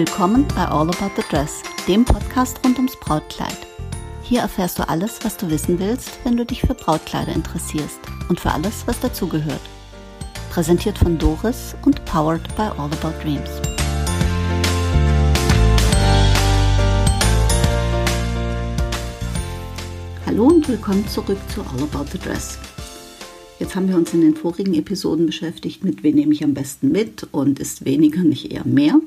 Willkommen bei All About the Dress, dem Podcast rund ums Brautkleid. Hier erfährst du alles, was du wissen willst, wenn du dich für Brautkleider interessierst und für alles, was dazugehört. Präsentiert von Doris und powered by All About Dreams. Hallo und willkommen zurück zu All About the Dress. Jetzt haben wir uns in den vorigen Episoden beschäftigt mit, wen nehme ich am besten mit und ist weniger nicht eher mehr.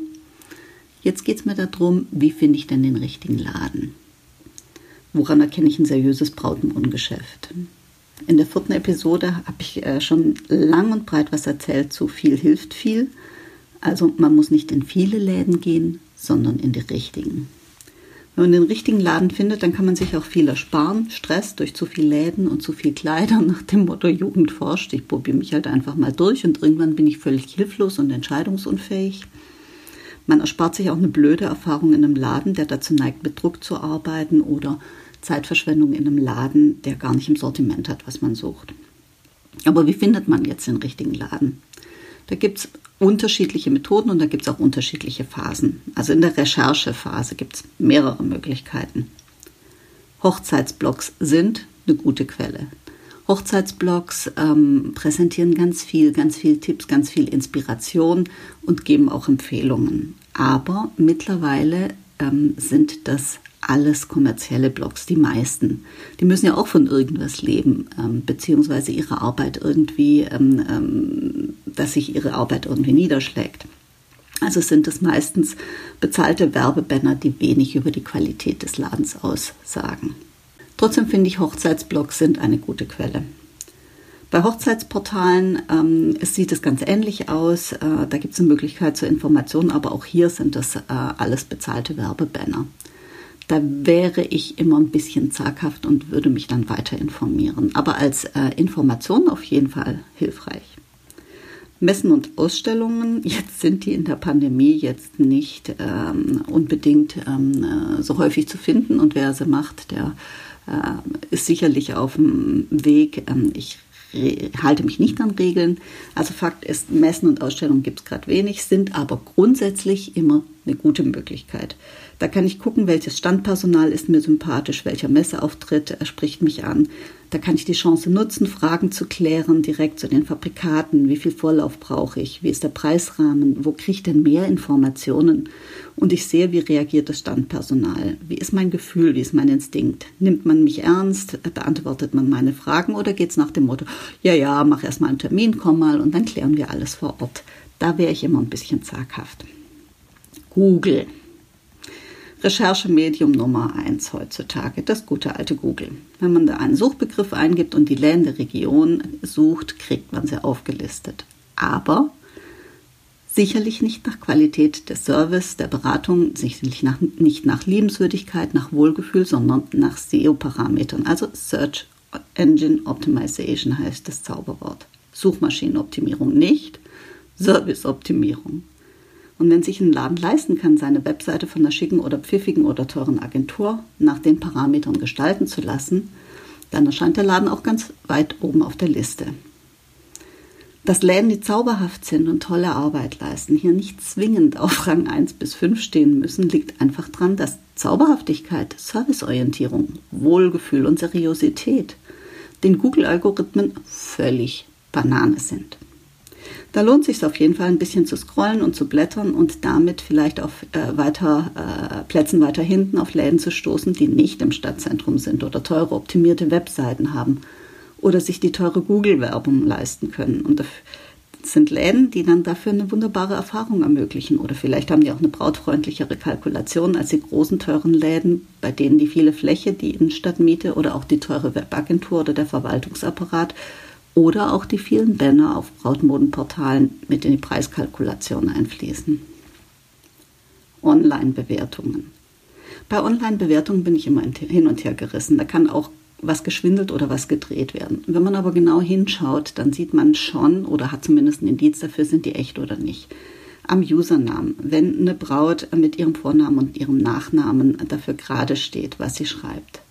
Jetzt geht es mir darum, wie finde ich denn den richtigen Laden? Woran erkenne ich ein seriöses Brautmodengeschäft? In der vierten Episode habe ich äh, schon lang und breit was erzählt zu viel hilft viel. Also man muss nicht in viele Läden gehen, sondern in die richtigen. Wenn man den richtigen Laden findet, dann kann man sich auch viel ersparen. Stress durch zu viel Läden und zu viel Kleider nach dem Motto Jugend forscht. Ich probiere mich halt einfach mal durch und irgendwann bin ich völlig hilflos und entscheidungsunfähig. Man erspart sich auch eine blöde Erfahrung in einem Laden, der dazu neigt, mit Druck zu arbeiten oder Zeitverschwendung in einem Laden, der gar nicht im Sortiment hat, was man sucht. Aber wie findet man jetzt den richtigen Laden? Da gibt es unterschiedliche Methoden und da gibt es auch unterschiedliche Phasen. Also in der Recherchephase gibt es mehrere Möglichkeiten. Hochzeitsblogs sind eine gute Quelle. Hochzeitsblogs ähm, präsentieren ganz viel, ganz viel Tipps, ganz viel Inspiration und geben auch Empfehlungen. Aber mittlerweile ähm, sind das alles kommerzielle Blogs, die meisten. Die müssen ja auch von irgendwas leben, ähm, beziehungsweise ihre Arbeit irgendwie, ähm, ähm, dass sich ihre Arbeit irgendwie niederschlägt. Also sind es meistens bezahlte Werbebanner, die wenig über die Qualität des Ladens aussagen. Trotzdem finde ich, Hochzeitsblogs sind eine gute Quelle. Bei Hochzeitsportalen ähm, sieht es ganz ähnlich aus. Äh, da gibt es eine Möglichkeit zur Information, aber auch hier sind das äh, alles bezahlte Werbebanner da wäre ich immer ein bisschen zaghaft und würde mich dann weiter informieren. Aber als äh, Information auf jeden Fall hilfreich. Messen und Ausstellungen, jetzt sind die in der Pandemie jetzt nicht ähm, unbedingt ähm, äh, so häufig zu finden und wer sie macht, der ist sicherlich auf dem Weg. Ähm, ich halte mich nicht an Regeln. Also Fakt ist, Messen und Ausstellungen gibt es gerade wenig, sind aber grundsätzlich immer eine gute Möglichkeit. Da kann ich gucken, welches Standpersonal ist mir sympathisch, welcher Messeauftritt spricht mich an. Da kann ich die Chance nutzen, Fragen zu klären, direkt zu den Fabrikaten. Wie viel Vorlauf brauche ich? Wie ist der Preisrahmen? Wo kriege ich denn mehr Informationen? Und ich sehe, wie reagiert das Standpersonal? Wie ist mein Gefühl? Wie ist mein Instinkt? Nimmt man mich ernst? Beantwortet man meine Fragen? Oder geht es nach dem Motto, ja, ja, mach erst mal einen Termin, komm mal und dann klären wir alles vor Ort? Da wäre ich immer ein bisschen zaghaft. Google. Recherchemedium Nummer eins heutzutage, das gute alte Google. Wenn man da einen Suchbegriff eingibt und die Läden der Region sucht, kriegt man sie aufgelistet. Aber sicherlich nicht nach Qualität des Service, der Beratung, sicherlich nach, nicht nach Liebenswürdigkeit, nach Wohlgefühl, sondern nach SEO-Parametern. Also Search Engine Optimization heißt das Zauberwort. Suchmaschinenoptimierung nicht, Serviceoptimierung. Und wenn sich ein Laden leisten kann, seine Webseite von einer schicken oder pfiffigen oder teuren Agentur nach den Parametern gestalten zu lassen, dann erscheint der Laden auch ganz weit oben auf der Liste. Dass Läden, die zauberhaft sind und tolle Arbeit leisten, hier nicht zwingend auf Rang 1 bis 5 stehen müssen, liegt einfach daran, dass Zauberhaftigkeit, Serviceorientierung, Wohlgefühl und Seriosität den Google-Algorithmen völlig Banane sind. Da lohnt es sich auf jeden Fall ein bisschen zu scrollen und zu blättern und damit vielleicht auf äh, weiter, äh, Plätzen weiter hinten auf Läden zu stoßen, die nicht im Stadtzentrum sind oder teure optimierte Webseiten haben oder sich die teure Google-Werbung leisten können. Und das sind Läden, die dann dafür eine wunderbare Erfahrung ermöglichen. Oder vielleicht haben die auch eine brautfreundlichere Kalkulation als die großen teuren Läden, bei denen die viele Fläche, die Innenstadtmiete oder auch die teure Webagentur oder der Verwaltungsapparat oder auch die vielen Banner auf Brautmodenportalen mit in die Preiskalkulation einfließen. Online-Bewertungen. Bei Online-Bewertungen bin ich immer hin und her gerissen. Da kann auch was geschwindelt oder was gedreht werden. Wenn man aber genau hinschaut, dann sieht man schon oder hat zumindest ein Indiz dafür, sind die echt oder nicht. Am Usernamen, wenn eine Braut mit ihrem Vornamen und ihrem Nachnamen dafür gerade steht, was sie schreibt.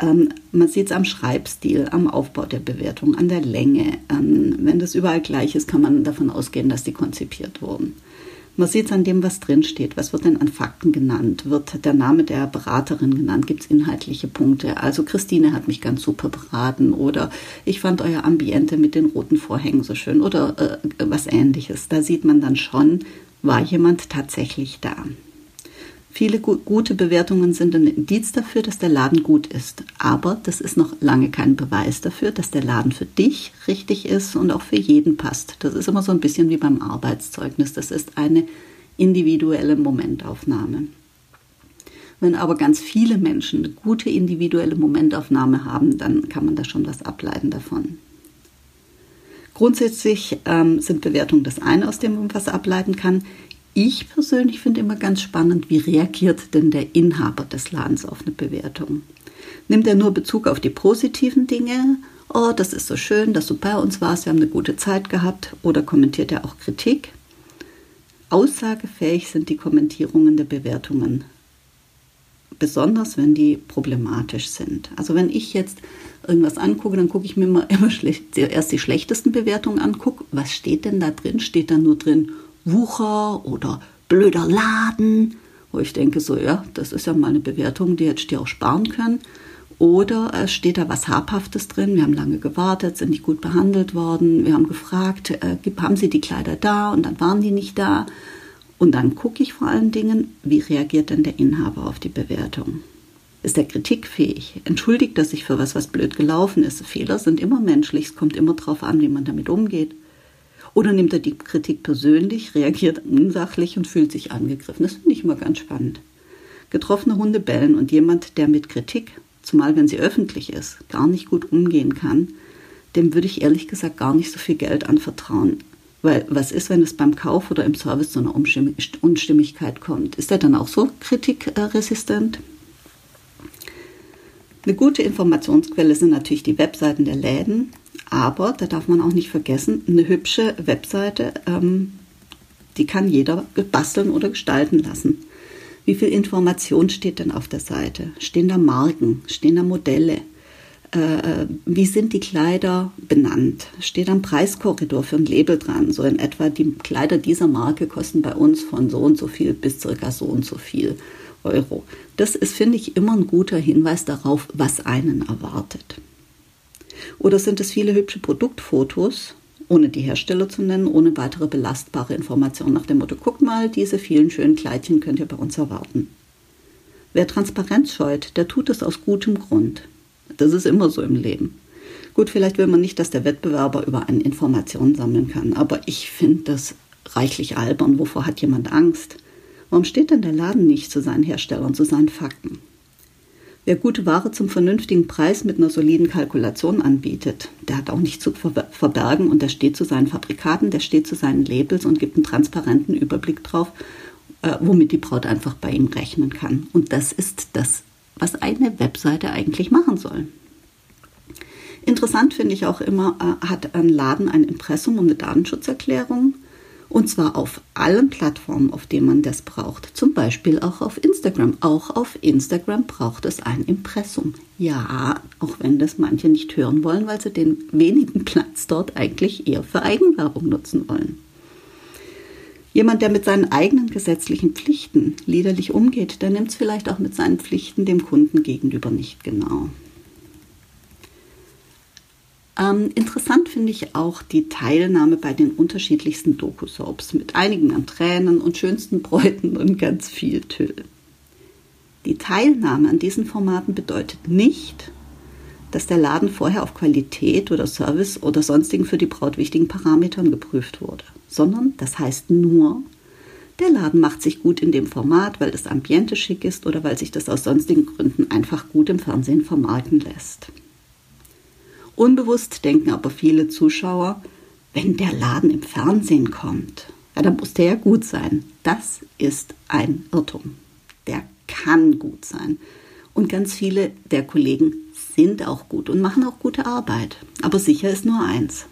Ähm, man sieht es am Schreibstil, am Aufbau der Bewertung, an der Länge. Ähm, wenn das überall gleich ist, kann man davon ausgehen, dass die konzipiert wurden. Man sieht es an dem, was drinsteht. Was wird denn an Fakten genannt? Wird der Name der Beraterin genannt? Gibt es inhaltliche Punkte? Also Christine hat mich ganz super beraten oder ich fand euer Ambiente mit den roten Vorhängen so schön oder äh, was ähnliches. Da sieht man dann schon, war jemand tatsächlich da. Viele gute Bewertungen sind ein Indiz dafür, dass der Laden gut ist. Aber das ist noch lange kein Beweis dafür, dass der Laden für dich richtig ist und auch für jeden passt. Das ist immer so ein bisschen wie beim Arbeitszeugnis. Das ist eine individuelle Momentaufnahme. Wenn aber ganz viele Menschen eine gute individuelle Momentaufnahme haben, dann kann man da schon was ableiten davon. Grundsätzlich ähm, sind Bewertungen das eine, aus dem man was ableiten kann. Ich persönlich finde immer ganz spannend, wie reagiert denn der Inhaber des Ladens auf eine Bewertung? Nimmt er nur Bezug auf die positiven Dinge? Oh, das ist so schön, dass du bei uns warst, wir haben eine gute Zeit gehabt. Oder kommentiert er auch Kritik? Aussagefähig sind die Kommentierungen der Bewertungen. Besonders wenn die problematisch sind. Also wenn ich jetzt irgendwas angucke, dann gucke ich mir immer, immer schlecht, erst die schlechtesten Bewertungen an, gucke, was steht denn da drin? Steht da nur drin, Wucher oder blöder Laden, wo ich denke, so ja, das ist ja mal eine Bewertung, die hätte ich dir auch sparen können. Oder es steht da was Habhaftes drin, wir haben lange gewartet, sind nicht gut behandelt worden, wir haben gefragt, äh, haben Sie die Kleider da und dann waren die nicht da. Und dann gucke ich vor allen Dingen, wie reagiert denn der Inhaber auf die Bewertung? Ist er kritikfähig? Entschuldigt er sich für was, was blöd gelaufen ist? Fehler sind immer menschlich, es kommt immer darauf an, wie man damit umgeht. Oder nimmt er die Kritik persönlich, reagiert unsachlich und fühlt sich angegriffen? Das finde ich immer ganz spannend. Getroffene Hunde bellen und jemand, der mit Kritik, zumal wenn sie öffentlich ist, gar nicht gut umgehen kann, dem würde ich ehrlich gesagt gar nicht so viel Geld anvertrauen. Weil was ist, wenn es beim Kauf oder im Service zu einer Unstimmigkeit kommt? Ist er dann auch so kritikresistent? Eine gute Informationsquelle sind natürlich die Webseiten der Läden, aber da darf man auch nicht vergessen, eine hübsche Webseite, ähm, die kann jeder basteln oder gestalten lassen. Wie viel Information steht denn auf der Seite? Stehen da Marken? Stehen da Modelle? Äh, wie sind die Kleider benannt? Steht ein Preiskorridor für ein Label dran? So in etwa, die Kleider dieser Marke kosten bei uns von so und so viel bis circa so und so viel Euro. Das ist, finde ich, immer ein guter Hinweis darauf, was einen erwartet. Oder sind es viele hübsche Produktfotos, ohne die Hersteller zu nennen, ohne weitere belastbare Informationen nach dem Motto, guck mal, diese vielen schönen Kleidchen könnt ihr bei uns erwarten. Wer Transparenz scheut, der tut es aus gutem Grund. Das ist immer so im Leben. Gut, vielleicht will man nicht, dass der Wettbewerber über eine Information sammeln kann, aber ich finde das reichlich albern. Wovor hat jemand Angst? Warum steht denn der Laden nicht zu seinen Herstellern, zu seinen Fakten? Wer gute Ware zum vernünftigen Preis mit einer soliden Kalkulation anbietet, der hat auch nichts zu verbergen und der steht zu seinen Fabrikaten, der steht zu seinen Labels und gibt einen transparenten Überblick drauf, äh, womit die Braut einfach bei ihm rechnen kann. Und das ist das, was eine Webseite eigentlich machen soll. Interessant finde ich auch immer, äh, hat ein Laden ein Impressum und eine Datenschutzerklärung. Und zwar auf allen Plattformen, auf denen man das braucht. Zum Beispiel auch auf Instagram. Auch auf Instagram braucht es ein Impressum. Ja, auch wenn das manche nicht hören wollen, weil sie den wenigen Platz dort eigentlich eher für Eigenwerbung nutzen wollen. Jemand, der mit seinen eigenen gesetzlichen Pflichten liederlich umgeht, der nimmt es vielleicht auch mit seinen Pflichten dem Kunden gegenüber nicht genau. Ähm, interessant finde ich auch die Teilnahme bei den unterschiedlichsten Doku-Soaps mit einigen an Tränen und schönsten Bräuten und ganz viel Tüll. Die Teilnahme an diesen Formaten bedeutet nicht, dass der Laden vorher auf Qualität oder Service oder sonstigen für die Braut wichtigen Parametern geprüft wurde, sondern das heißt nur, der Laden macht sich gut in dem Format, weil das Ambiente schick ist oder weil sich das aus sonstigen Gründen einfach gut im Fernsehen vermarkten lässt. Unbewusst denken aber viele Zuschauer, wenn der Laden im Fernsehen kommt, ja, dann muss der ja gut sein. Das ist ein Irrtum. Der kann gut sein. Und ganz viele der Kollegen sind auch gut und machen auch gute Arbeit. Aber sicher ist nur eins.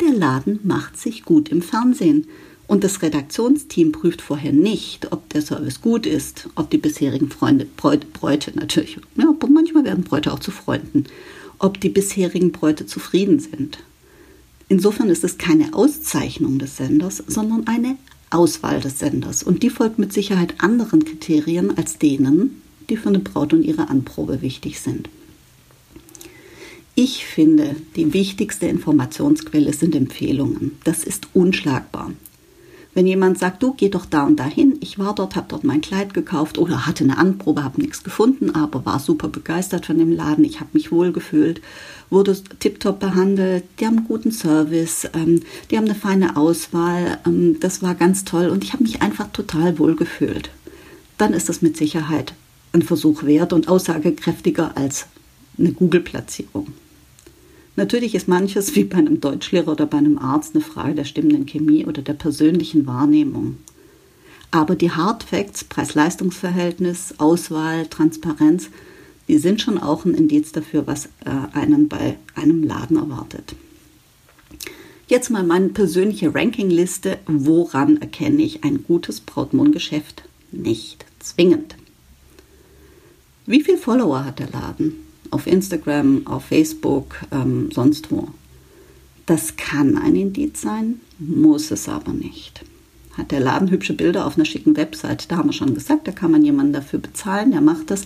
Der Laden macht sich gut im Fernsehen. Und das Redaktionsteam prüft vorher nicht, ob der Service gut ist, ob die bisherigen Freunde, Bräute, natürlich, ja, manchmal werden Bräute auch zu Freunden, ob die bisherigen Bräute zufrieden sind. Insofern ist es keine Auszeichnung des Senders, sondern eine Auswahl des Senders und die folgt mit Sicherheit anderen Kriterien als denen, die für eine Braut und ihre Anprobe wichtig sind. Ich finde, die wichtigste Informationsquelle sind Empfehlungen. Das ist unschlagbar. Wenn jemand sagt, du geh doch da und dahin, ich war dort, habe dort mein Kleid gekauft oder hatte eine Anprobe, habe nichts gefunden, aber war super begeistert von dem Laden, ich habe mich wohl gefühlt, wurde tiptop behandelt, die haben einen guten Service, ähm, die haben eine feine Auswahl, ähm, das war ganz toll und ich habe mich einfach total wohl gefühlt. Dann ist das mit Sicherheit ein Versuch wert und aussagekräftiger als eine Google-Platzierung. Natürlich ist manches wie bei einem Deutschlehrer oder bei einem Arzt eine Frage der stimmenden Chemie oder der persönlichen Wahrnehmung. Aber die Hard Facts, Preis-Leistungs-Verhältnis, Auswahl, Transparenz, die sind schon auch ein Indiz dafür, was äh, einen bei einem Laden erwartet. Jetzt mal meine persönliche Rankingliste. Woran erkenne ich ein gutes Brautmohngeschäft? Nicht zwingend. Wie viele Follower hat der Laden? Auf Instagram, auf Facebook, ähm, sonst wo. Das kann ein Indiz sein, muss es aber nicht. Hat der Laden hübsche Bilder auf einer schicken Website, da haben wir schon gesagt, da kann man jemanden dafür bezahlen, der macht das.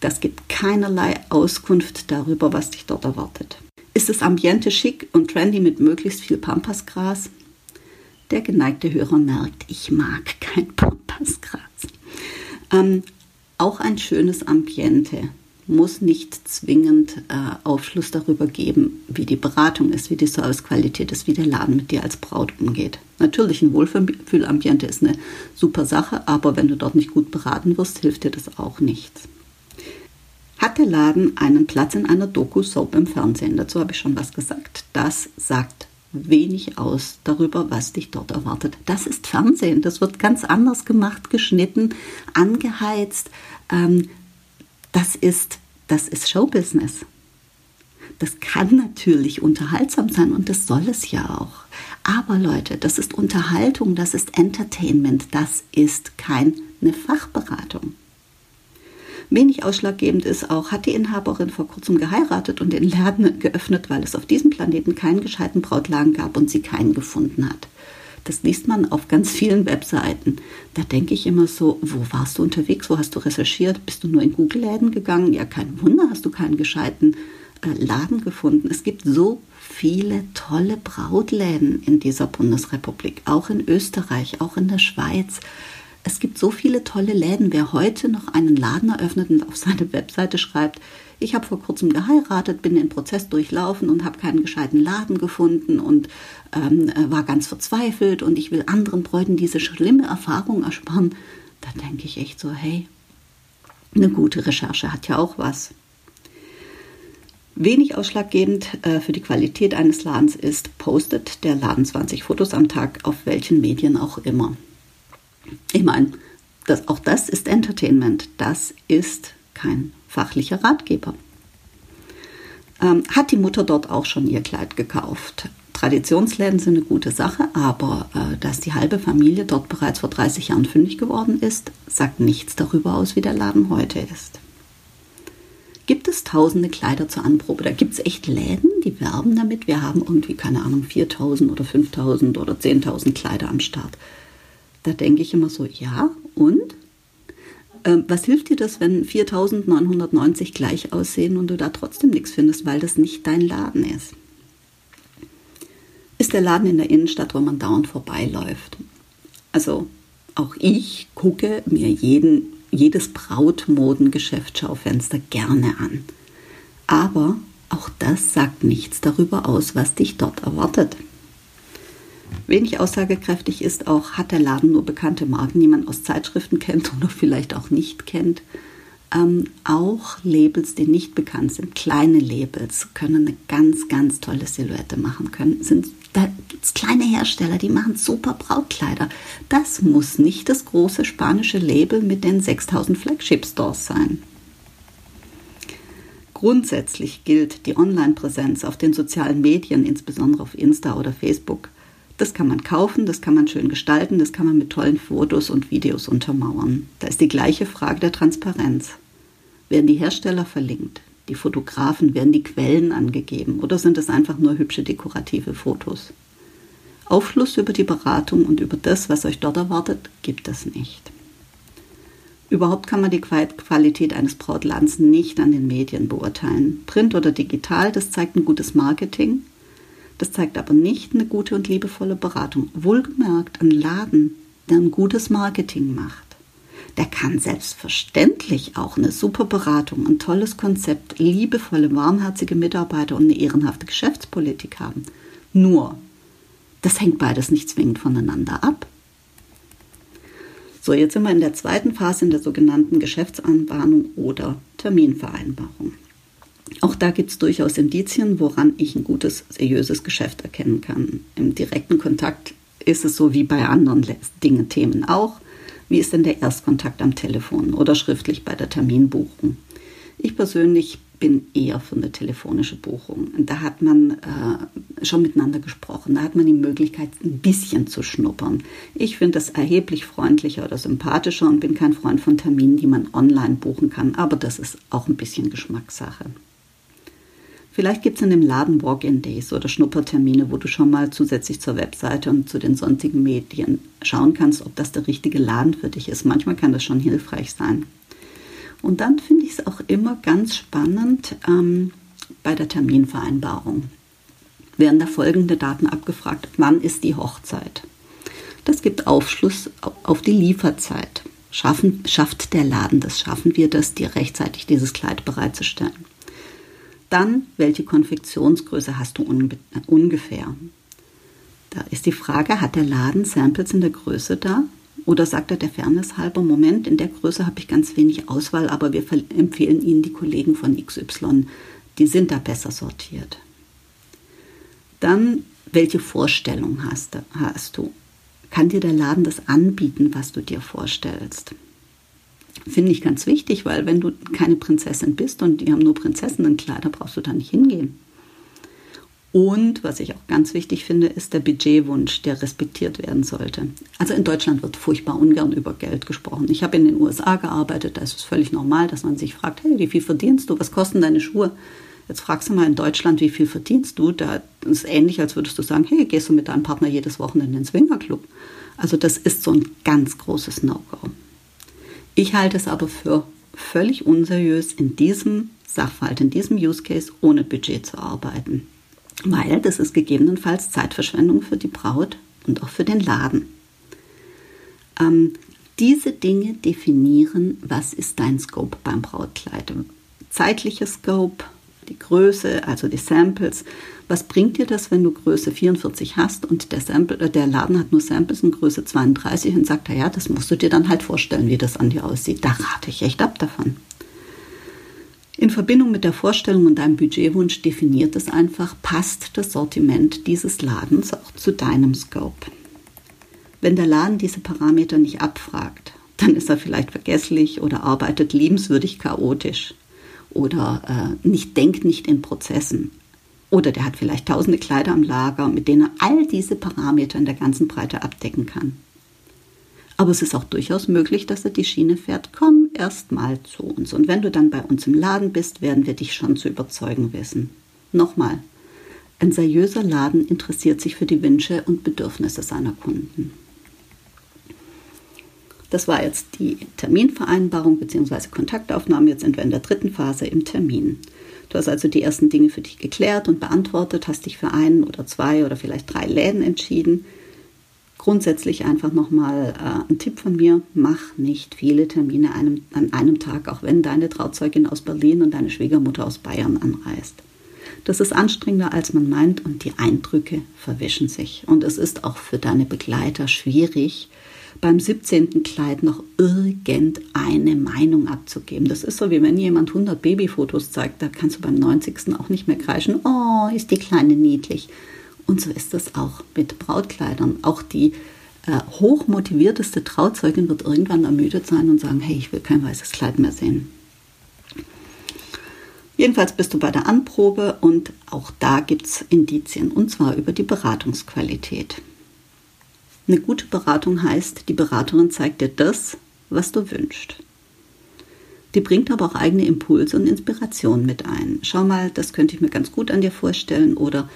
Das gibt keinerlei Auskunft darüber, was dich dort erwartet. Ist das Ambiente schick und trendy mit möglichst viel Pampasgras? Der geneigte Hörer merkt, ich mag kein Pampasgras. Ähm, auch ein schönes Ambiente muss nicht zwingend äh, Aufschluss darüber geben, wie die Beratung ist, wie die Servicequalität ist, wie der Laden mit dir als Braut umgeht. Natürlich, ein Wohlfühlambiente ist eine super Sache, aber wenn du dort nicht gut beraten wirst, hilft dir das auch nichts. Hat der Laden einen Platz in einer Doku-Soap im Fernsehen? Dazu habe ich schon was gesagt. Das sagt wenig aus darüber, was dich dort erwartet. Das ist Fernsehen. Das wird ganz anders gemacht, geschnitten, angeheizt. Ähm, das ist, das ist Showbusiness. Das kann natürlich unterhaltsam sein und das soll es ja auch. Aber Leute, das ist Unterhaltung, das ist Entertainment, das ist keine Fachberatung. Wenig ausschlaggebend ist auch, hat die Inhaberin vor kurzem geheiratet und den Laden geöffnet, weil es auf diesem Planeten keinen gescheiten Brautladen gab und sie keinen gefunden hat. Das liest man auf ganz vielen Webseiten. Da denke ich immer so, wo warst du unterwegs? Wo hast du recherchiert? Bist du nur in Google-Läden gegangen? Ja, kein Wunder, hast du keinen gescheiten äh, Laden gefunden. Es gibt so viele tolle Brautläden in dieser Bundesrepublik, auch in Österreich, auch in der Schweiz. Es gibt so viele tolle Läden. Wer heute noch einen Laden eröffnet und auf seine Webseite schreibt, ich habe vor kurzem geheiratet, bin den Prozess durchlaufen und habe keinen gescheiten Laden gefunden und ähm, äh, war ganz verzweifelt und ich will anderen Bräuten diese schlimme Erfahrung ersparen. Da denke ich echt so, hey, eine gute Recherche hat ja auch was. Wenig ausschlaggebend äh, für die Qualität eines Ladens ist, postet der Laden 20 Fotos am Tag auf welchen Medien auch immer. Ich meine, das, auch das ist Entertainment. Das ist kein fachlicher Ratgeber. Ähm, hat die Mutter dort auch schon ihr Kleid gekauft? Traditionsläden sind eine gute Sache, aber äh, dass die halbe Familie dort bereits vor 30 Jahren fündig geworden ist, sagt nichts darüber aus, wie der Laden heute ist. Gibt es tausende Kleider zur Anprobe? Da gibt es echt Läden, die werben damit. Wir haben irgendwie, keine Ahnung, 4000 oder 5000 oder 10.000 Kleider am Start. Da denke ich immer so, ja, und? Ähm, was hilft dir das, wenn 4990 gleich aussehen und du da trotzdem nichts findest, weil das nicht dein Laden ist? Ist der Laden in der Innenstadt, wo man dauernd vorbeiläuft? Also auch ich gucke mir jeden, jedes Brautmodengeschäftsschaufenster gerne an. Aber auch das sagt nichts darüber aus, was dich dort erwartet. Wenig aussagekräftig ist auch, hat der Laden nur bekannte Marken, die man aus Zeitschriften kennt oder vielleicht auch nicht kennt. Ähm, auch Labels, die nicht bekannt sind, kleine Labels, können eine ganz, ganz tolle Silhouette machen können. Sind, da gibt es kleine Hersteller, die machen super Brautkleider. Das muss nicht das große spanische Label mit den 6000 Flagship Stores sein. Grundsätzlich gilt die Online-Präsenz auf den sozialen Medien, insbesondere auf Insta oder Facebook, das kann man kaufen, das kann man schön gestalten, das kann man mit tollen Fotos und Videos untermauern. Da ist die gleiche Frage der Transparenz. Werden die Hersteller verlinkt? Die Fotografen, werden die Quellen angegeben? Oder sind es einfach nur hübsche dekorative Fotos? Aufschluss über die Beratung und über das, was euch dort erwartet, gibt es nicht. Überhaupt kann man die Qualität eines Brautladens nicht an den Medien beurteilen. Print oder digital, das zeigt ein gutes Marketing. Das zeigt aber nicht eine gute und liebevolle Beratung. Wohlgemerkt, ein Laden, der ein gutes Marketing macht, der kann selbstverständlich auch eine super Beratung, ein tolles Konzept, liebevolle, warmherzige Mitarbeiter und eine ehrenhafte Geschäftspolitik haben. Nur, das hängt beides nicht zwingend voneinander ab. So, jetzt sind wir in der zweiten Phase in der sogenannten Geschäftsanbahnung oder Terminvereinbarung. Auch da gibt es durchaus Indizien, woran ich ein gutes, seriöses Geschäft erkennen kann. Im direkten Kontakt ist es so wie bei anderen Dingen, Themen auch. Wie ist denn der Erstkontakt am Telefon oder schriftlich bei der Terminbuchung? Ich persönlich bin eher für eine telefonische Buchung. Da hat man äh, schon miteinander gesprochen. Da hat man die Möglichkeit, ein bisschen zu schnuppern. Ich finde das erheblich freundlicher oder sympathischer und bin kein Freund von Terminen, die man online buchen kann. Aber das ist auch ein bisschen Geschmackssache. Vielleicht gibt es in dem Laden Walk-in-Days oder Schnuppertermine, wo du schon mal zusätzlich zur Webseite und zu den sonstigen Medien schauen kannst, ob das der richtige Laden für dich ist. Manchmal kann das schon hilfreich sein. Und dann finde ich es auch immer ganz spannend ähm, bei der Terminvereinbarung. Werden da folgende Daten abgefragt. Wann ist die Hochzeit? Das gibt Aufschluss auf die Lieferzeit. Schaffen, schafft der Laden das? Schaffen wir das, dir rechtzeitig dieses Kleid bereitzustellen? Dann, welche Konfektionsgröße hast du ungefähr? Da ist die Frage, hat der Laden Samples in der Größe da? Oder sagt er der Fairness halber, Moment, in der Größe habe ich ganz wenig Auswahl, aber wir empfehlen Ihnen die Kollegen von XY, die sind da besser sortiert. Dann, welche Vorstellung hast, hast du? Kann dir der Laden das anbieten, was du dir vorstellst? Finde ich ganz wichtig, weil wenn du keine Prinzessin bist und die haben nur Prinzessinnenkleider, brauchst du da nicht hingehen. Und was ich auch ganz wichtig finde, ist der Budgetwunsch, der respektiert werden sollte. Also in Deutschland wird furchtbar ungern über Geld gesprochen. Ich habe in den USA gearbeitet, da ist es völlig normal, dass man sich fragt, hey, wie viel verdienst du? Was kosten deine Schuhe? Jetzt fragst du mal in Deutschland, wie viel verdienst du? Da ist es ähnlich, als würdest du sagen, hey, gehst du mit deinem Partner jedes Wochenende in den Swingerclub? Also das ist so ein ganz großes No-Go. Ich halte es aber für völlig unseriös, in diesem Sachverhalt, in diesem Use Case ohne Budget zu arbeiten. Weil das ist gegebenenfalls Zeitverschwendung für die Braut und auch für den Laden. Ähm, diese Dinge definieren, was ist dein Scope beim Brautkleid. Zeitlicher Scope, die Größe, also die Samples. Was bringt dir das, wenn du Größe 44 hast und der, Sample, äh, der Laden hat nur Samples in Größe 32 und sagt, ja, das musst du dir dann halt vorstellen, wie das an dir aussieht. Da rate ich echt ab davon. In Verbindung mit der Vorstellung und deinem Budgetwunsch definiert es einfach, passt das Sortiment dieses Ladens auch zu deinem Scope. Wenn der Laden diese Parameter nicht abfragt, dann ist er vielleicht vergesslich oder arbeitet liebenswürdig chaotisch oder äh, nicht denkt nicht in Prozessen. Oder der hat vielleicht tausende Kleider am Lager, mit denen er all diese Parameter in der ganzen Breite abdecken kann. Aber es ist auch durchaus möglich, dass er die Schiene fährt, komm erst mal zu uns. Und wenn du dann bei uns im Laden bist, werden wir dich schon zu überzeugen wissen. Nochmal, ein seriöser Laden interessiert sich für die Wünsche und Bedürfnisse seiner Kunden. Das war jetzt die Terminvereinbarung bzw. Kontaktaufnahme. Jetzt sind wir in der dritten Phase im Termin. Du hast also die ersten Dinge für dich geklärt und beantwortet, hast dich für einen oder zwei oder vielleicht drei Läden entschieden. Grundsätzlich einfach nochmal äh, ein Tipp von mir, mach nicht viele Termine einem, an einem Tag, auch wenn deine Trauzeugin aus Berlin und deine Schwiegermutter aus Bayern anreist. Das ist anstrengender, als man meint und die Eindrücke verwischen sich. Und es ist auch für deine Begleiter schwierig, beim 17. Kleid noch irgendeine Meinung abzugeben. Das ist so, wie wenn jemand 100 Babyfotos zeigt, da kannst du beim 90. auch nicht mehr kreischen, oh, ist die Kleine niedlich. Und so ist das auch mit Brautkleidern. Auch die äh, hochmotivierteste Trauzeugin wird irgendwann ermüdet sein und sagen, hey, ich will kein weißes Kleid mehr sehen. Jedenfalls bist du bei der Anprobe und auch da gibt es Indizien, und zwar über die Beratungsqualität. Eine gute Beratung heißt, die Beraterin zeigt dir das, was du wünschst. Die bringt aber auch eigene Impulse und Inspirationen mit ein. Schau mal, das könnte ich mir ganz gut an dir vorstellen oder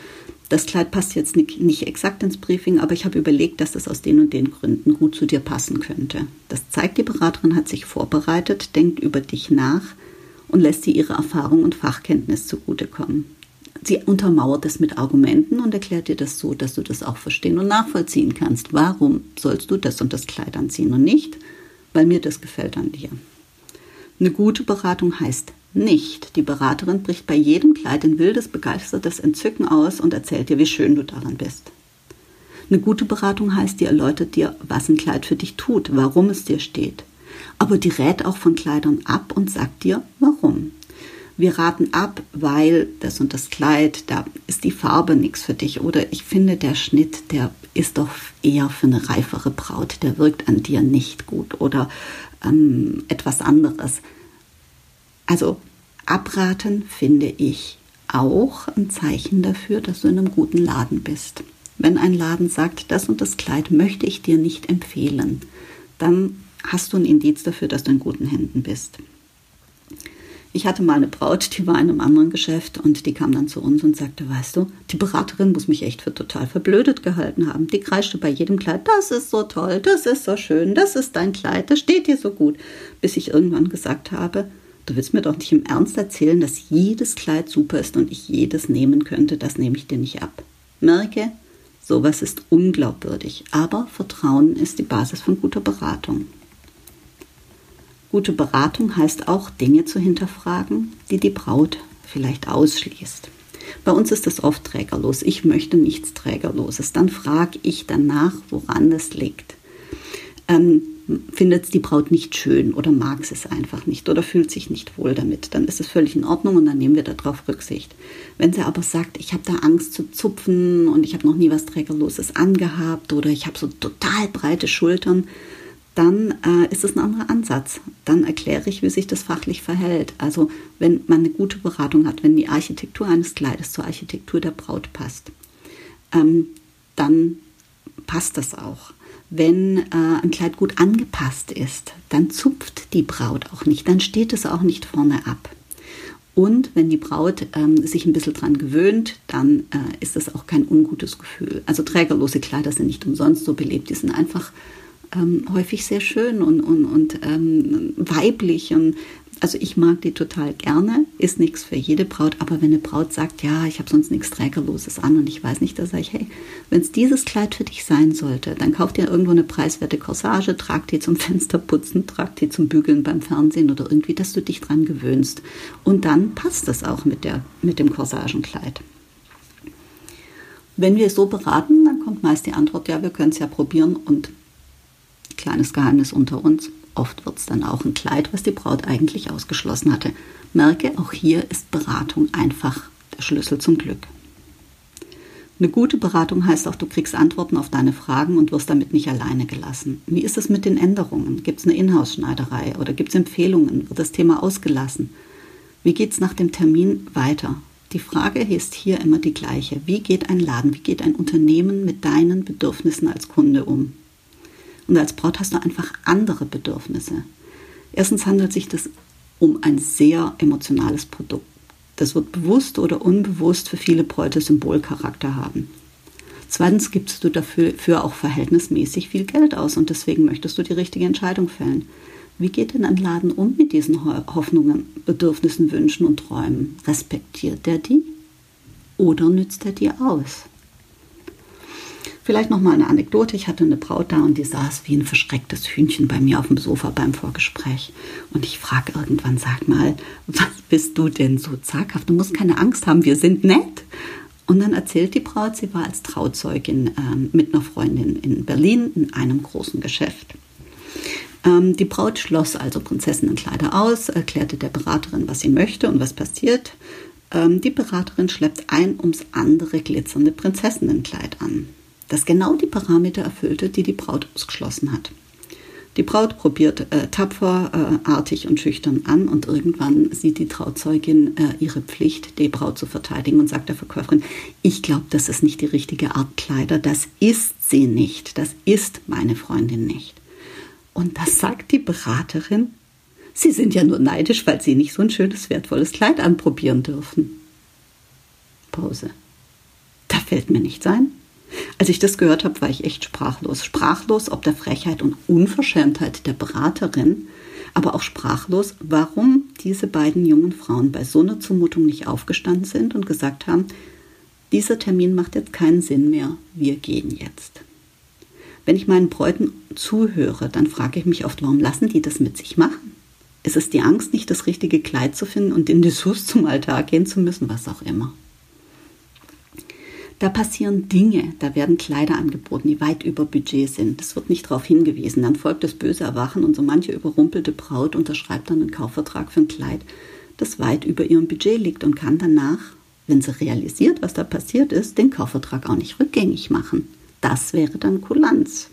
das Kleid passt jetzt nicht, nicht exakt ins Briefing, aber ich habe überlegt, dass das aus den und den Gründen gut zu dir passen könnte. Das zeigt, die Beraterin hat sich vorbereitet, denkt über dich nach und lässt dir ihre Erfahrung und Fachkenntnis zugutekommen. Sie untermauert es mit Argumenten und erklärt dir das so, dass du das auch verstehen und nachvollziehen kannst. Warum sollst du das und das Kleid anziehen und nicht, weil mir das gefällt an dir? Eine gute Beratung heißt nicht. Die Beraterin bricht bei jedem Kleid in wildes, begeistertes Entzücken aus und erzählt dir, wie schön du daran bist. Eine gute Beratung heißt, die erläutert dir, was ein Kleid für dich tut, warum es dir steht. Aber die rät auch von Kleidern ab und sagt dir, warum. Wir raten ab, weil das und das Kleid, da ist die Farbe nichts für dich. Oder ich finde, der Schnitt, der ist doch eher für eine reifere Braut, der wirkt an dir nicht gut. Oder ähm, etwas anderes. Also abraten finde ich auch ein Zeichen dafür, dass du in einem guten Laden bist. Wenn ein Laden sagt, das und das Kleid möchte ich dir nicht empfehlen, dann hast du ein Indiz dafür, dass du in guten Händen bist. Ich hatte mal eine Braut, die war in einem anderen Geschäft und die kam dann zu uns und sagte, weißt du, die Beraterin muss mich echt für total verblödet gehalten haben. Die kreischte bei jedem Kleid, das ist so toll, das ist so schön, das ist dein Kleid, das steht dir so gut. Bis ich irgendwann gesagt habe, Du willst mir doch nicht im Ernst erzählen, dass jedes Kleid super ist und ich jedes nehmen könnte, das nehme ich dir nicht ab. Merke, sowas ist unglaubwürdig, aber Vertrauen ist die Basis von guter Beratung. Gute Beratung heißt auch, Dinge zu hinterfragen, die die Braut vielleicht ausschließt. Bei uns ist das oft trägerlos. Ich möchte nichts Trägerloses. Dann frage ich danach, woran es liegt. Ähm, findet die Braut nicht schön oder mag es einfach nicht oder fühlt sich nicht wohl damit, dann ist es völlig in Ordnung und dann nehmen wir darauf Rücksicht. Wenn sie aber sagt, ich habe da Angst zu zupfen und ich habe noch nie was Trägerloses angehabt oder ich habe so total breite Schultern, dann äh, ist es ein anderer Ansatz. Dann erkläre ich, wie sich das fachlich verhält. Also wenn man eine gute Beratung hat, wenn die Architektur eines Kleides zur Architektur der Braut passt, ähm, dann passt das auch wenn äh, ein Kleid gut angepasst ist, dann zupft die Braut auch nicht, dann steht es auch nicht vorne ab. Und wenn die Braut ähm, sich ein bisschen dran gewöhnt, dann äh, ist das auch kein ungutes Gefühl. Also trägerlose Kleider sind nicht umsonst so belebt, die sind einfach ähm, häufig sehr schön und, und, und ähm, weiblich und also ich mag die total gerne, ist nichts für jede Braut, aber wenn eine Braut sagt, ja, ich habe sonst nichts Trägerloses an und ich weiß nicht, da sage ich, hey, wenn es dieses Kleid für dich sein sollte, dann kauft ihr irgendwo eine preiswerte Corsage, tragt die zum Fensterputzen, tragt die zum Bügeln beim Fernsehen oder irgendwie, dass du dich dran gewöhnst. Und dann passt das auch mit, der, mit dem Corsagenkleid. Wenn wir so beraten, dann kommt meist die Antwort, ja, wir können es ja probieren und kleines Geheimnis unter uns Oft wird es dann auch ein Kleid, was die Braut eigentlich ausgeschlossen hatte. Merke, auch hier ist Beratung einfach der Schlüssel zum Glück. Eine gute Beratung heißt auch, du kriegst Antworten auf deine Fragen und wirst damit nicht alleine gelassen. Wie ist es mit den Änderungen? Gibt es eine Inhouse-Schneiderei oder gibt es Empfehlungen? Wird das Thema ausgelassen? Wie geht es nach dem Termin weiter? Die Frage ist hier immer die gleiche. Wie geht ein Laden, wie geht ein Unternehmen mit deinen Bedürfnissen als Kunde um? Und als Braut hast du einfach andere Bedürfnisse. Erstens handelt sich das um ein sehr emotionales Produkt. Das wird bewusst oder unbewusst für viele Bräute Symbolcharakter haben. Zweitens gibst du dafür auch verhältnismäßig viel Geld aus und deswegen möchtest du die richtige Entscheidung fällen. Wie geht denn ein Laden um mit diesen Hoffnungen, Bedürfnissen, Wünschen und Träumen? Respektiert er die oder nützt er die aus? Vielleicht noch mal eine Anekdote. Ich hatte eine Braut da und die saß wie ein verschrecktes Hühnchen bei mir auf dem Sofa beim Vorgespräch. Und ich frage irgendwann, sag mal, was bist du denn so zaghaft? Du musst keine Angst haben, wir sind nett. Und dann erzählt die Braut, sie war als Trauzeugin ähm, mit einer Freundin in Berlin in einem großen Geschäft. Ähm, die Braut schloss also Prinzessinnenkleider aus, erklärte der Beraterin, was sie möchte und was passiert. Ähm, die Beraterin schleppt ein ums andere glitzernde Prinzessinnenkleid an das genau die Parameter erfüllte, die die Braut ausgeschlossen hat. Die Braut probiert äh, tapfer, äh, artig und schüchtern an und irgendwann sieht die Trauzeugin äh, ihre Pflicht, die Braut zu verteidigen und sagt der Verkäuferin, ich glaube, das ist nicht die richtige Art Kleider, das ist sie nicht, das ist meine Freundin nicht. Und das sagt die Beraterin, Sie sind ja nur neidisch, weil Sie nicht so ein schönes, wertvolles Kleid anprobieren dürfen. Pause fällt mir nichts ein. Als ich das gehört habe, war ich echt sprachlos. Sprachlos ob der Frechheit und Unverschämtheit der Beraterin, aber auch sprachlos, warum diese beiden jungen Frauen bei so einer Zumutung nicht aufgestanden sind und gesagt haben, dieser Termin macht jetzt keinen Sinn mehr, wir gehen jetzt. Wenn ich meinen Bräuten zuhöre, dann frage ich mich oft, warum lassen die das mit sich machen? Ist es die Angst, nicht das richtige Kleid zu finden und in Dessous zum Altar gehen zu müssen, was auch immer? Da passieren Dinge, da werden Kleider angeboten, die weit über Budget sind. Es wird nicht darauf hingewiesen. Dann folgt das böse Erwachen und so manche überrumpelte Braut unterschreibt dann einen Kaufvertrag für ein Kleid, das weit über ihrem Budget liegt und kann danach, wenn sie realisiert, was da passiert ist, den Kaufvertrag auch nicht rückgängig machen. Das wäre dann Kulanz.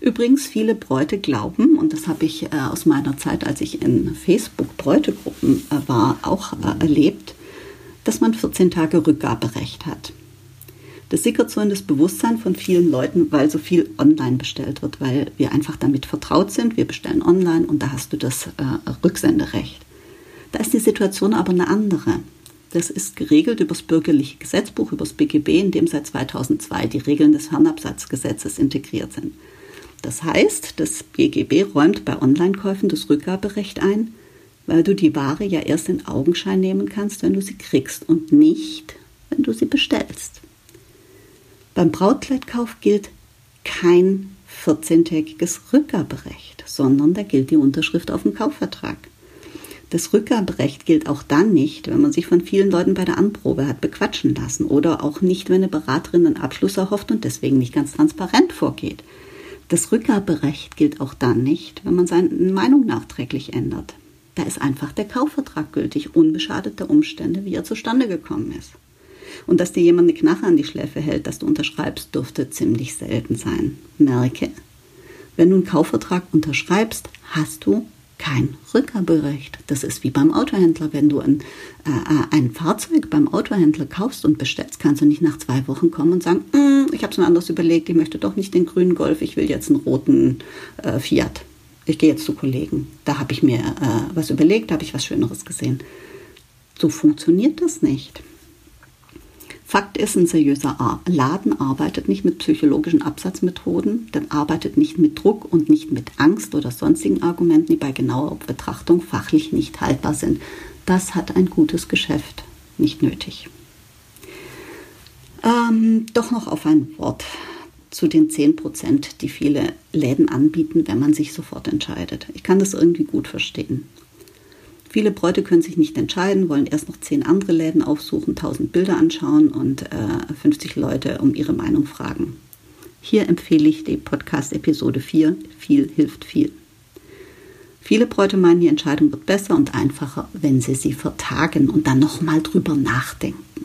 Übrigens, viele Bräute glauben, und das habe ich äh, aus meiner Zeit, als ich in Facebook-Bräutegruppen äh, war, auch äh, erlebt, dass man 14 Tage Rückgaberecht hat. Das sickert so in das Bewusstsein von vielen Leuten, weil so viel online bestellt wird, weil wir einfach damit vertraut sind. Wir bestellen online und da hast du das äh, Rücksenderecht. Da ist die Situation aber eine andere. Das ist geregelt über das bürgerliche Gesetzbuch, über das BGB, in dem seit 2002 die Regeln des Fernabsatzgesetzes integriert sind. Das heißt, das BGB räumt bei Online-Käufen das Rückgaberecht ein, weil du die Ware ja erst in Augenschein nehmen kannst, wenn du sie kriegst und nicht, wenn du sie bestellst. Beim Brautkleidkauf gilt kein 14-tägiges Rückgaberecht, sondern da gilt die Unterschrift auf dem Kaufvertrag. Das Rückgaberecht gilt auch dann nicht, wenn man sich von vielen Leuten bei der Anprobe hat bequatschen lassen oder auch nicht, wenn eine Beraterin einen Abschluss erhofft und deswegen nicht ganz transparent vorgeht. Das Rückgaberecht gilt auch dann nicht, wenn man seine Meinung nachträglich ändert. Da ist einfach der Kaufvertrag gültig, unbeschadet der Umstände, wie er zustande gekommen ist. Und dass dir jemand eine Knarre an die Schläfe hält, dass du unterschreibst, dürfte ziemlich selten sein. Merke, wenn du einen Kaufvertrag unterschreibst, hast du kein Rückgaberecht. Das ist wie beim Autohändler. Wenn du ein, äh, ein Fahrzeug beim Autohändler kaufst und bestellst, kannst du nicht nach zwei Wochen kommen und sagen, mm, ich habe es mir anders überlegt, ich möchte doch nicht den grünen Golf, ich will jetzt einen roten äh, Fiat ich gehe jetzt zu Kollegen. Da habe ich mir äh, was überlegt, da habe ich was Schöneres gesehen. So funktioniert das nicht. Fakt ist, ein seriöser Laden arbeitet nicht mit psychologischen Absatzmethoden, dann arbeitet nicht mit Druck und nicht mit Angst oder sonstigen Argumenten, die bei genauer Betrachtung fachlich nicht haltbar sind. Das hat ein gutes Geschäft nicht nötig. Ähm, doch noch auf ein Wort zu den 10 Prozent, die viele Läden anbieten, wenn man sich sofort entscheidet. Ich kann das irgendwie gut verstehen. Viele Bräute können sich nicht entscheiden, wollen erst noch 10 andere Läden aufsuchen, 1000 Bilder anschauen und äh, 50 Leute um ihre Meinung fragen. Hier empfehle ich die Podcast-Episode 4, Viel hilft viel. Viele Bräute meinen, die Entscheidung wird besser und einfacher, wenn sie sie vertagen und dann nochmal drüber nachdenken.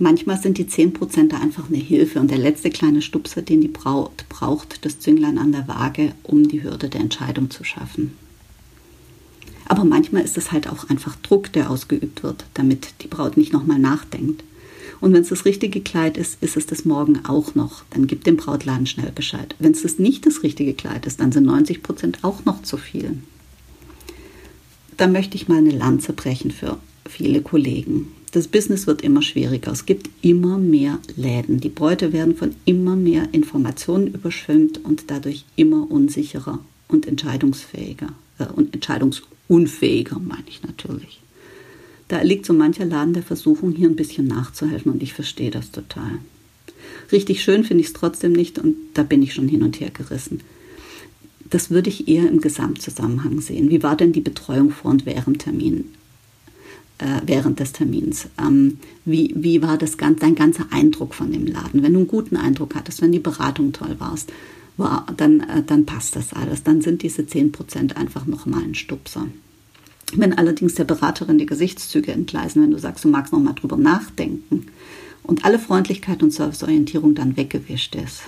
Manchmal sind die 10% einfach eine Hilfe und der letzte kleine Stupser, den die Braut braucht, das Zünglein an der Waage, um die Hürde der Entscheidung zu schaffen. Aber manchmal ist es halt auch einfach Druck, der ausgeübt wird, damit die Braut nicht nochmal nachdenkt. Und wenn es das richtige Kleid ist, ist es das morgen auch noch. Dann gibt dem Brautladen schnell Bescheid. Wenn es das nicht das richtige Kleid ist, dann sind 90 Prozent auch noch zu viel. Da möchte ich mal eine Lanze brechen für viele Kollegen das Business wird immer schwieriger. Es gibt immer mehr Läden. Die Bräute werden von immer mehr Informationen überschwemmt und dadurch immer unsicherer und entscheidungsfähiger äh, und entscheidungsunfähiger, meine ich natürlich. Da liegt so mancher Laden der Versuchung, hier ein bisschen nachzuhelfen und ich verstehe das total. Richtig schön finde ich es trotzdem nicht und da bin ich schon hin und her gerissen. Das würde ich eher im Gesamtzusammenhang sehen. Wie war denn die Betreuung vor und während Termin? Äh, während des Termins. Ähm, wie, wie war das ganz, dein ganzer Eindruck von dem Laden? Wenn du einen guten Eindruck hattest, wenn die Beratung toll warst, war, dann, äh, dann passt das alles. Dann sind diese 10% einfach nochmal ein Stupser. Wenn allerdings der Beraterin die Gesichtszüge entgleisen, wenn du sagst, du magst nochmal drüber nachdenken und alle Freundlichkeit und Serviceorientierung dann weggewischt ist,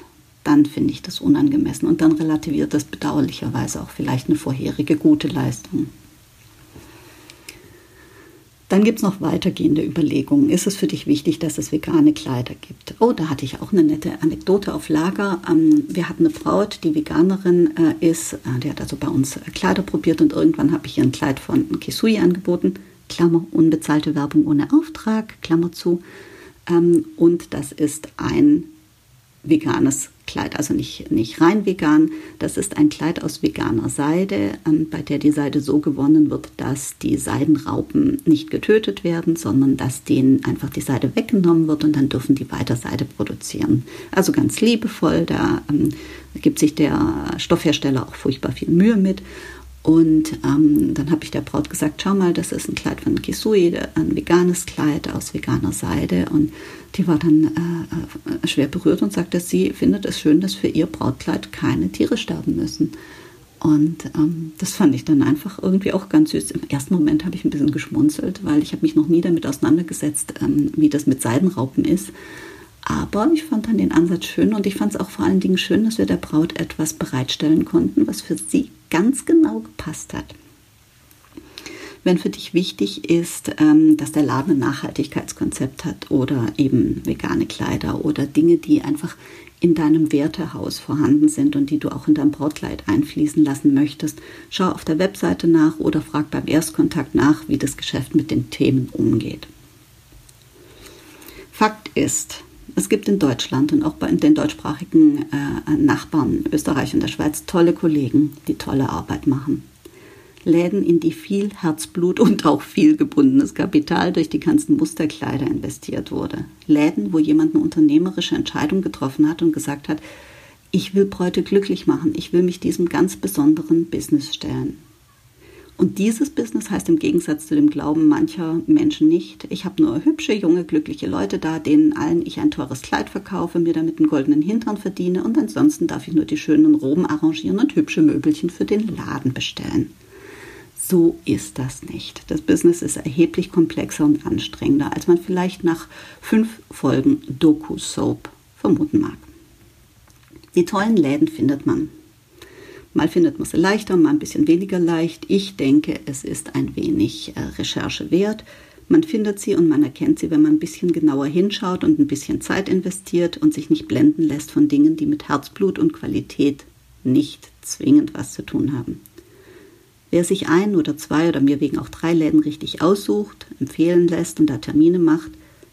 dann finde ich das unangemessen und dann relativiert das bedauerlicherweise auch vielleicht eine vorherige gute Leistung. Dann gibt es noch weitergehende Überlegungen. Ist es für dich wichtig, dass es vegane Kleider gibt? Oh, da hatte ich auch eine nette Anekdote auf Lager. Ähm, wir hatten eine Braut, die Veganerin äh, ist. Äh, die hat also bei uns Kleider probiert und irgendwann habe ich ihr ein Kleid von Kisui angeboten. Klammer unbezahlte Werbung ohne Auftrag, Klammer zu. Ähm, und das ist ein veganes Kleid, also nicht, nicht rein vegan. Das ist ein Kleid aus veganer Seide, bei der die Seide so gewonnen wird, dass die Seidenraupen nicht getötet werden, sondern dass denen einfach die Seide weggenommen wird und dann dürfen die weiter Seide produzieren. Also ganz liebevoll, da ähm, gibt sich der Stoffhersteller auch furchtbar viel Mühe mit. Und ähm, dann habe ich der Braut gesagt, schau mal, das ist ein Kleid von Kisui, ein veganes Kleid aus veganer Seide. Und die war dann äh, äh, schwer berührt und sagte, sie findet es schön, dass für ihr Brautkleid keine Tiere sterben müssen. Und ähm, das fand ich dann einfach irgendwie auch ganz süß. Im ersten Moment habe ich ein bisschen geschmunzelt, weil ich habe mich noch nie damit auseinandergesetzt, ähm, wie das mit Seidenraupen ist. Aber ich fand dann den Ansatz schön und ich fand es auch vor allen Dingen schön, dass wir der Braut etwas bereitstellen konnten, was für sie ganz genau gepasst hat. Wenn für dich wichtig ist, ähm, dass der Laden ein Nachhaltigkeitskonzept hat oder eben vegane Kleider oder Dinge, die einfach in deinem Wertehaus vorhanden sind und die du auch in dein Brautkleid einfließen lassen möchtest, schau auf der Webseite nach oder frag beim Erstkontakt nach, wie das Geschäft mit den Themen umgeht. Fakt ist, es gibt in Deutschland und auch bei den deutschsprachigen äh, Nachbarn Österreich und der Schweiz tolle Kollegen, die tolle Arbeit machen. Läden, in die viel Herzblut und auch viel gebundenes Kapital durch die ganzen Musterkleider investiert wurde. Läden, wo jemand eine unternehmerische Entscheidung getroffen hat und gesagt hat, ich will Bräute glücklich machen, ich will mich diesem ganz besonderen Business stellen. Und dieses Business heißt im Gegensatz zu dem Glauben mancher Menschen nicht, ich habe nur hübsche, junge, glückliche Leute da, denen allen ich ein teures Kleid verkaufe, mir damit einen goldenen Hintern verdiene und ansonsten darf ich nur die schönen Roben arrangieren und hübsche Möbelchen für den Laden bestellen. So ist das nicht. Das Business ist erheblich komplexer und anstrengender, als man vielleicht nach fünf Folgen Doku-Soap vermuten mag. Die tollen Läden findet man Mal findet man sie leichter, mal ein bisschen weniger leicht. Ich denke, es ist ein wenig äh, Recherche wert. Man findet sie und man erkennt sie, wenn man ein bisschen genauer hinschaut und ein bisschen Zeit investiert und sich nicht blenden lässt von Dingen, die mit Herzblut und Qualität nicht zwingend was zu tun haben. Wer sich ein oder zwei oder mir wegen auch drei Läden richtig aussucht, empfehlen lässt und da Termine macht,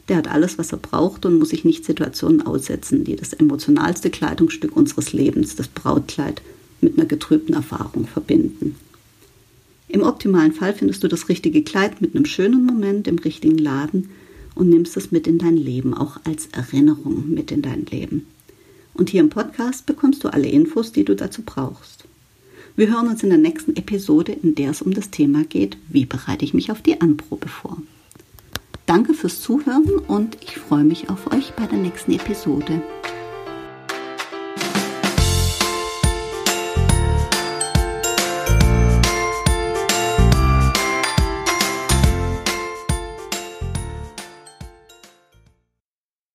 der hat alles, was er braucht und muss sich nicht Situationen aussetzen, die das emotionalste Kleidungsstück unseres Lebens, das Brautkleid, mit einer getrübten Erfahrung verbinden. Im optimalen Fall findest du das richtige Kleid mit einem schönen Moment im richtigen Laden und nimmst es mit in dein Leben, auch als Erinnerung mit in dein Leben. Und hier im Podcast bekommst du alle Infos, die du dazu brauchst. Wir hören uns in der nächsten Episode, in der es um das Thema geht, wie bereite ich mich auf die Anprobe vor. Danke fürs Zuhören und ich freue mich auf euch bei der nächsten Episode.